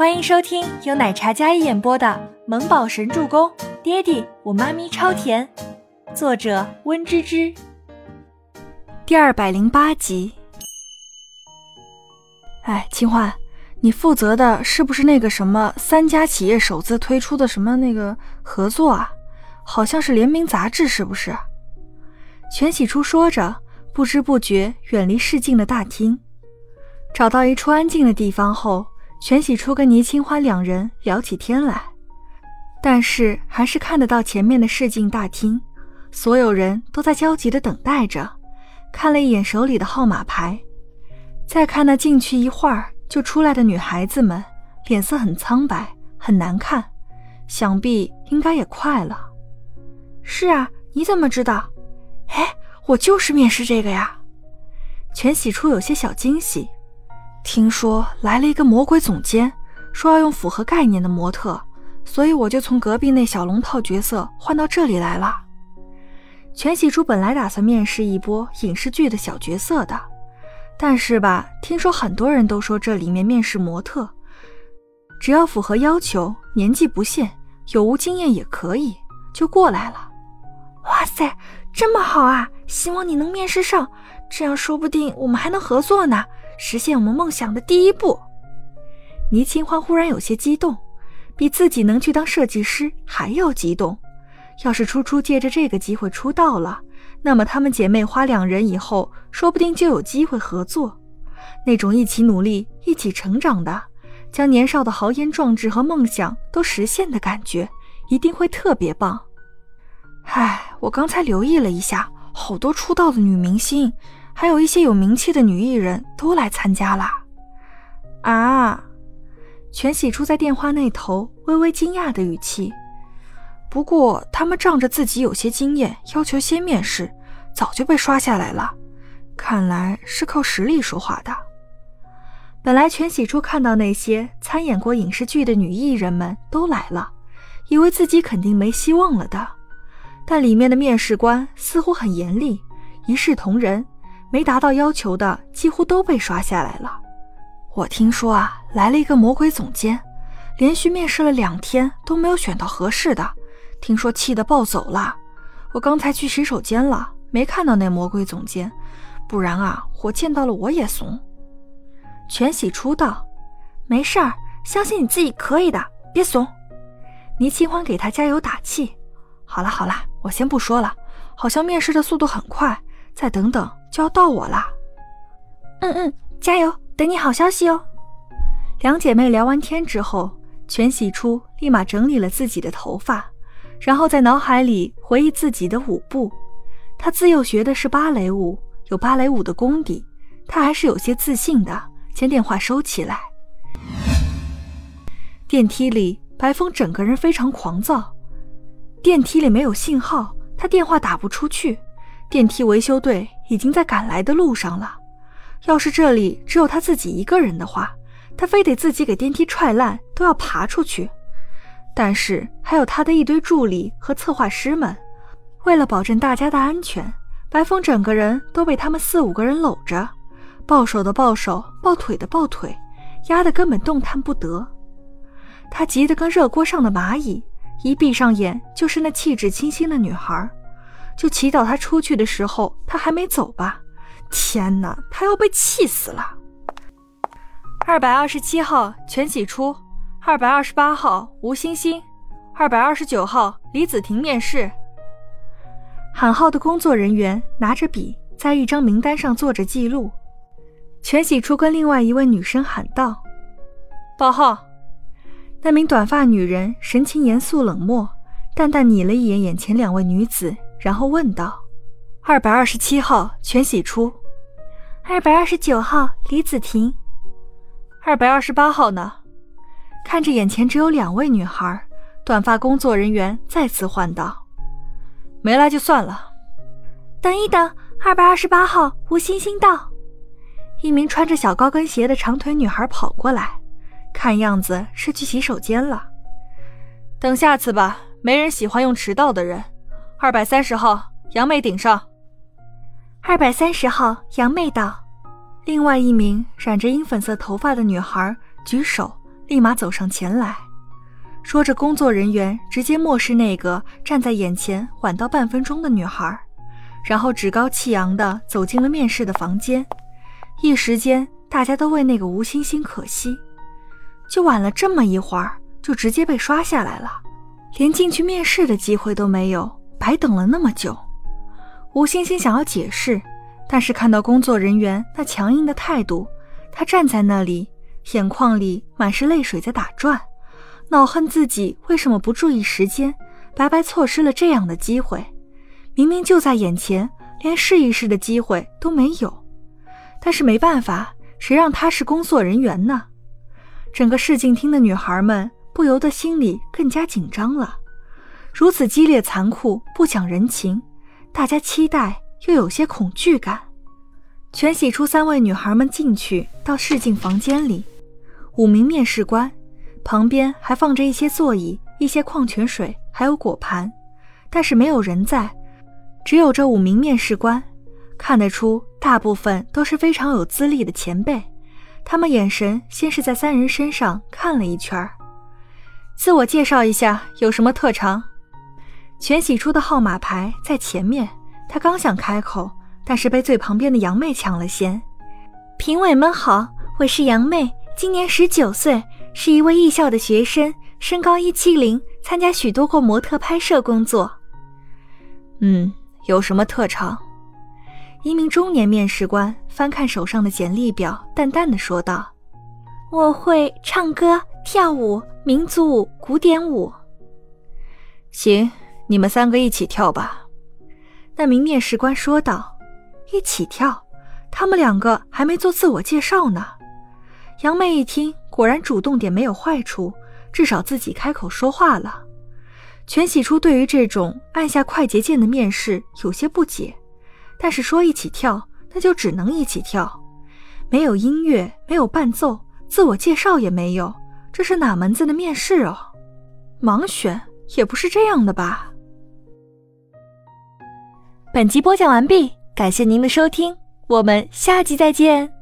欢迎收听由奶茶嘉一演播的《萌宝神助攻》，爹地我妈咪超甜，作者温芝芝。第二百零八集。哎，清欢，你负责的是不是那个什么三家企业首次推出的什么那个合作啊？好像是联名杂志，是不是？全喜初说着，不知不觉远离市境的大厅，找到一处安静的地方后。全喜初跟倪清欢两人聊起天来，但是还是看得到前面的试镜大厅，所有人都在焦急地等待着。看了一眼手里的号码牌，再看那进去一会儿就出来的女孩子们，脸色很苍白，很难看，想必应该也快了。是啊，你怎么知道？哎，我就是面试这个呀。全喜初有些小惊喜。听说来了一个魔鬼总监，说要用符合概念的模特，所以我就从隔壁那小龙套角色换到这里来了。全喜珠本来打算面试一波影视剧的小角色的，但是吧，听说很多人都说这里面面试模特，只要符合要求，年纪不限，有无经验也可以，就过来了。哇塞，这么好啊！希望你能面试上，这样说不定我们还能合作呢。实现我们梦想的第一步，倪清欢忽然有些激动，比自己能去当设计师还要激动。要是初初借着这个机会出道了，那么她们姐妹花两人以后说不定就有机会合作。那种一起努力、一起成长的，将年少的豪言壮志和梦想都实现的感觉，一定会特别棒。唉，我刚才留意了一下，好多出道的女明星。还有一些有名气的女艺人都来参加了，啊！全喜初在电话那头微微惊讶的语气。不过他们仗着自己有些经验，要求先面试，早就被刷下来了。看来是靠实力说话的。本来全喜初看到那些参演过影视剧的女艺人们都来了，以为自己肯定没希望了的，但里面的面试官似乎很严厉，一视同仁。没达到要求的几乎都被刷下来了。我听说啊，来了一个魔鬼总监，连续面试了两天都没有选到合适的，听说气得暴走了。我刚才去洗手间了，没看到那魔鬼总监，不然啊，我见到了我也怂。全喜出道，没事儿，相信你自己可以的，别怂。倪清欢给他加油打气。好了好了，我先不说了，好像面试的速度很快，再等等。就要到我了，嗯嗯，加油，等你好消息哦。两姐妹聊完天之后，全喜初立马整理了自己的头发，然后在脑海里回忆自己的舞步。她自幼学的是芭蕾舞，有芭蕾舞的功底，她还是有些自信的。将电话收起来。电梯里，白风整个人非常狂躁。电梯里没有信号，他电话打不出去。电梯维修队已经在赶来的路上了。要是这里只有他自己一个人的话，他非得自己给电梯踹烂都要爬出去。但是还有他的一堆助理和策划师们，为了保证大家的安全，白风整个人都被他们四五个人搂着，抱手的抱手，抱腿的抱腿，压得根本动弹不得。他急得跟热锅上的蚂蚁，一闭上眼就是那气质清新的女孩。就祈祷她出去的时候，她还没走吧？天哪，她要被气死了！二百二十七号全喜初，二百二十八号吴欣欣，二百二十九号李子婷面试。喊号的工作人员拿着笔在一张名单上做着记录。全喜初跟另外一位女生喊道：“报号。”那名短发女人神情严肃冷漠，淡淡睨了一眼眼前两位女子。然后问道：“二百二十七号全喜初，二百二十九号李子婷，二百二十八号呢？”看着眼前只有两位女孩，短发工作人员再次唤道：“没来就算了。”等一等，二百二十八号吴欣欣到。一名穿着小高跟鞋的长腿女孩跑过来，看样子是去洗手间了。等下次吧，没人喜欢用迟到的人。二百三十号杨妹顶上。二百三十号杨妹到。另外一名染着银粉色头发的女孩举手，立马走上前来，说着，工作人员直接漠视那个站在眼前晚到半分钟的女孩，然后趾高气扬地走进了面试的房间。一时间，大家都为那个吴星星可惜，就晚了这么一会儿，就直接被刷下来了，连进去面试的机会都没有，白等了那么久。吴星星想要解释，但是看到工作人员那强硬的态度，他站在那里，眼眶里满是泪水在打转，恼恨自己为什么不注意时间，白白错失了这样的机会。明明就在眼前，连试一试的机会都没有。但是没办法，谁让他是工作人员呢？整个试镜厅的女孩们不由得心里更加紧张了。如此激烈、残酷、不讲人情。大家期待又有些恐惧感。全喜初三位女孩们进去到试镜房间里，五名面试官旁边还放着一些座椅、一些矿泉水，还有果盘，但是没有人在，只有这五名面试官。看得出，大部分都是非常有资历的前辈。他们眼神先是在三人身上看了一圈，自我介绍一下，有什么特长？全喜初的号码牌在前面，他刚想开口，但是被最旁边的杨妹抢了先。评委们好，我是杨妹，今年十九岁，是一位艺校的学生，身高一七零，参加许多过模特拍摄工作。嗯，有什么特长？一名中年面试官翻看手上的简历表，淡淡的说道：“我会唱歌、跳舞、民族舞、古典舞。”行。你们三个一起跳吧，那名面试官说道。一起跳？他们两个还没做自我介绍呢。杨妹一听，果然主动点没有坏处，至少自己开口说话了。全喜初对于这种按下快捷键的面试有些不解，但是说一起跳，那就只能一起跳。没有音乐，没有伴奏，自我介绍也没有，这是哪门子的面试哦？盲选也不是这样的吧？本集播讲完毕，感谢您的收听，我们下集再见。